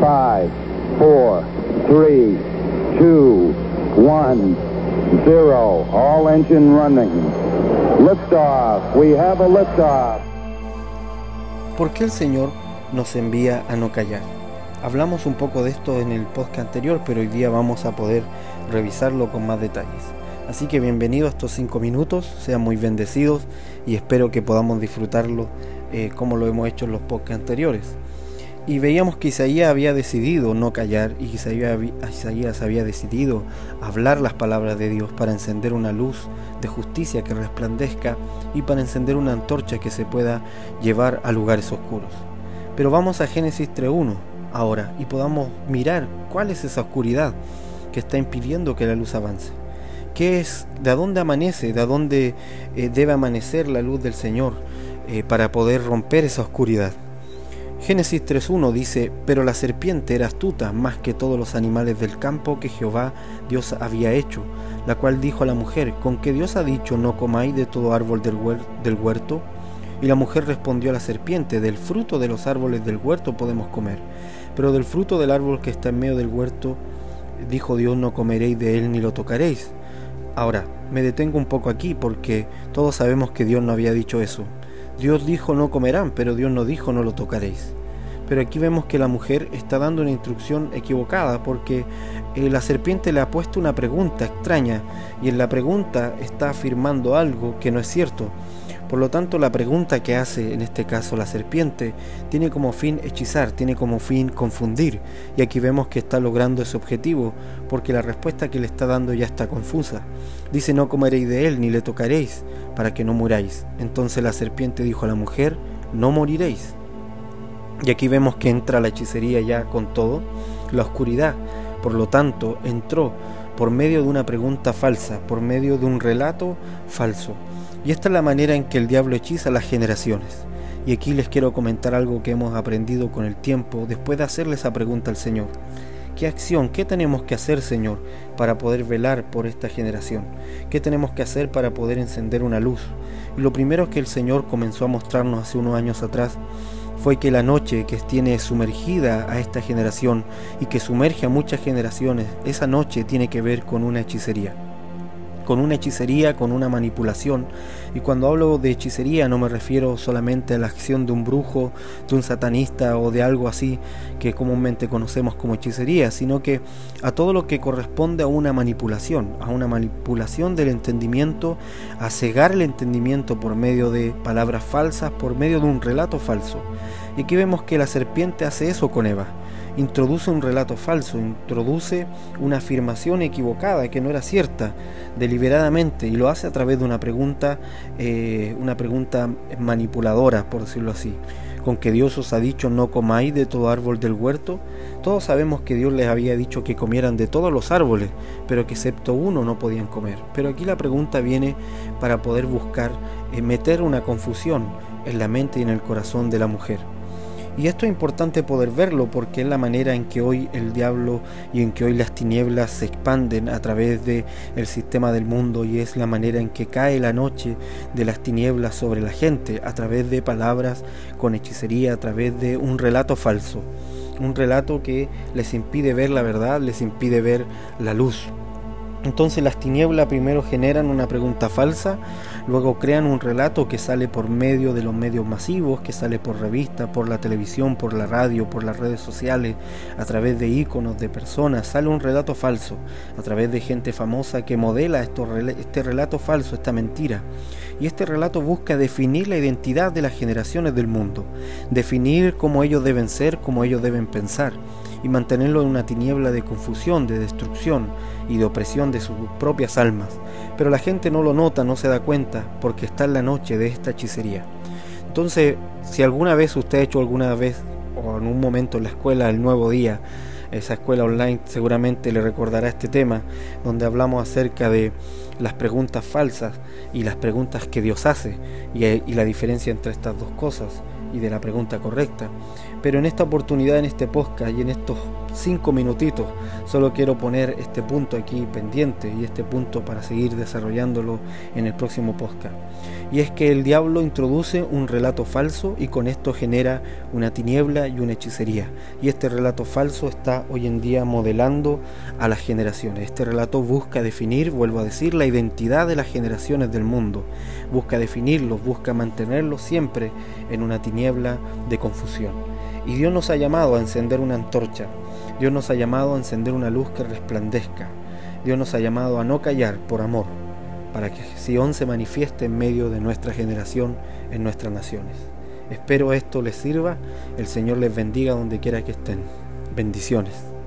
Five, four, three, two, one, zero. All engine running. Liftoff. We have a liftoff. ¿Por qué el Señor nos envía a no callar? Hablamos un poco de esto en el podcast anterior, pero hoy día vamos a poder revisarlo con más detalles. Así que bienvenido a estos cinco minutos, sean muy bendecidos y espero que podamos disfrutarlo eh, como lo hemos hecho en los podcasts anteriores. Y veíamos que Isaías había decidido no callar y Isaías, había decidido hablar las palabras de Dios para encender una luz de justicia que resplandezca y para encender una antorcha que se pueda llevar a lugares oscuros. Pero vamos a Génesis 3.1 ahora y podamos mirar cuál es esa oscuridad que está impidiendo que la luz avance. ¿Qué es? ¿De dónde amanece? ¿De dónde eh, debe amanecer la luz del Señor eh, para poder romper esa oscuridad? Génesis 3.1 dice, pero la serpiente era astuta más que todos los animales del campo que Jehová Dios había hecho, la cual dijo a la mujer, ¿con que Dios ha dicho no comáis de todo árbol del, del huerto? Y la mujer respondió a la serpiente, del fruto de los árboles del huerto podemos comer, pero del fruto del árbol que está en medio del huerto, dijo Dios, no comeréis de él ni lo tocaréis. Ahora, me detengo un poco aquí porque todos sabemos que Dios no había dicho eso. Dios dijo no comerán, pero Dios no dijo no lo tocaréis. Pero aquí vemos que la mujer está dando una instrucción equivocada porque eh, la serpiente le ha puesto una pregunta extraña y en la pregunta está afirmando algo que no es cierto. Por lo tanto, la pregunta que hace en este caso la serpiente tiene como fin hechizar, tiene como fin confundir. Y aquí vemos que está logrando ese objetivo, porque la respuesta que le está dando ya está confusa. Dice, no comeréis de él, ni le tocaréis, para que no muráis. Entonces la serpiente dijo a la mujer, no moriréis. Y aquí vemos que entra la hechicería ya con todo, la oscuridad. Por lo tanto, entró por medio de una pregunta falsa, por medio de un relato falso. Y esta es la manera en que el diablo hechiza las generaciones. Y aquí les quiero comentar algo que hemos aprendido con el tiempo después de hacerle esa pregunta al Señor. ¿Qué acción, qué tenemos que hacer, Señor, para poder velar por esta generación? ¿Qué tenemos que hacer para poder encender una luz? Y lo primero que el Señor comenzó a mostrarnos hace unos años atrás fue que la noche que tiene sumergida a esta generación y que sumerge a muchas generaciones, esa noche tiene que ver con una hechicería con una hechicería, con una manipulación. Y cuando hablo de hechicería no me refiero solamente a la acción de un brujo, de un satanista o de algo así que comúnmente conocemos como hechicería, sino que a todo lo que corresponde a una manipulación, a una manipulación del entendimiento, a cegar el entendimiento por medio de palabras falsas, por medio de un relato falso. Y aquí vemos que la serpiente hace eso con Eva introduce un relato falso, introduce una afirmación equivocada que no era cierta deliberadamente y lo hace a través de una pregunta, eh, una pregunta manipuladora, por decirlo así. Con que Dios os ha dicho no comáis de todo árbol del huerto. Todos sabemos que Dios les había dicho que comieran de todos los árboles, pero que excepto uno no podían comer. Pero aquí la pregunta viene para poder buscar eh, meter una confusión en la mente y en el corazón de la mujer. Y esto es importante poder verlo porque es la manera en que hoy el diablo y en que hoy las tinieblas se expanden a través del el sistema del mundo y es la manera en que cae la noche de las tinieblas sobre la gente a través de palabras con hechicería, a través de un relato falso, un relato que les impide ver la verdad, les impide ver la luz. Entonces las tinieblas primero generan una pregunta falsa, luego crean un relato que sale por medio de los medios masivos, que sale por revista, por la televisión, por la radio, por las redes sociales, a través de iconos de personas, sale un relato falso, a través de gente famosa que modela este relato falso, esta mentira. Y este relato busca definir la identidad de las generaciones del mundo, definir cómo ellos deben ser, cómo ellos deben pensar y mantenerlo en una tiniebla de confusión, de destrucción y de opresión de sus propias almas. Pero la gente no lo nota, no se da cuenta, porque está en la noche de esta hechicería. Entonces, si alguna vez usted ha hecho alguna vez o en un momento en la escuela el nuevo día, esa escuela online seguramente le recordará este tema, donde hablamos acerca de las preguntas falsas y las preguntas que Dios hace y, y la diferencia entre estas dos cosas y de la pregunta correcta. Pero en esta oportunidad, en este podcast y en estos cinco minutitos. Solo quiero poner este punto aquí pendiente y este punto para seguir desarrollándolo en el próximo podcast. Y es que el diablo introduce un relato falso y con esto genera una tiniebla y una hechicería. Y este relato falso está hoy en día modelando a las generaciones. Este relato busca definir, vuelvo a decir, la identidad de las generaciones del mundo. Busca definirlos, busca mantenerlos siempre en una tiniebla de confusión. Y Dios nos ha llamado a encender una antorcha. Dios nos ha llamado a encender una luz que resplandezca. Dios nos ha llamado a no callar por amor, para que Sion se manifieste en medio de nuestra generación, en nuestras naciones. Espero esto les sirva, el Señor les bendiga donde quiera que estén. Bendiciones.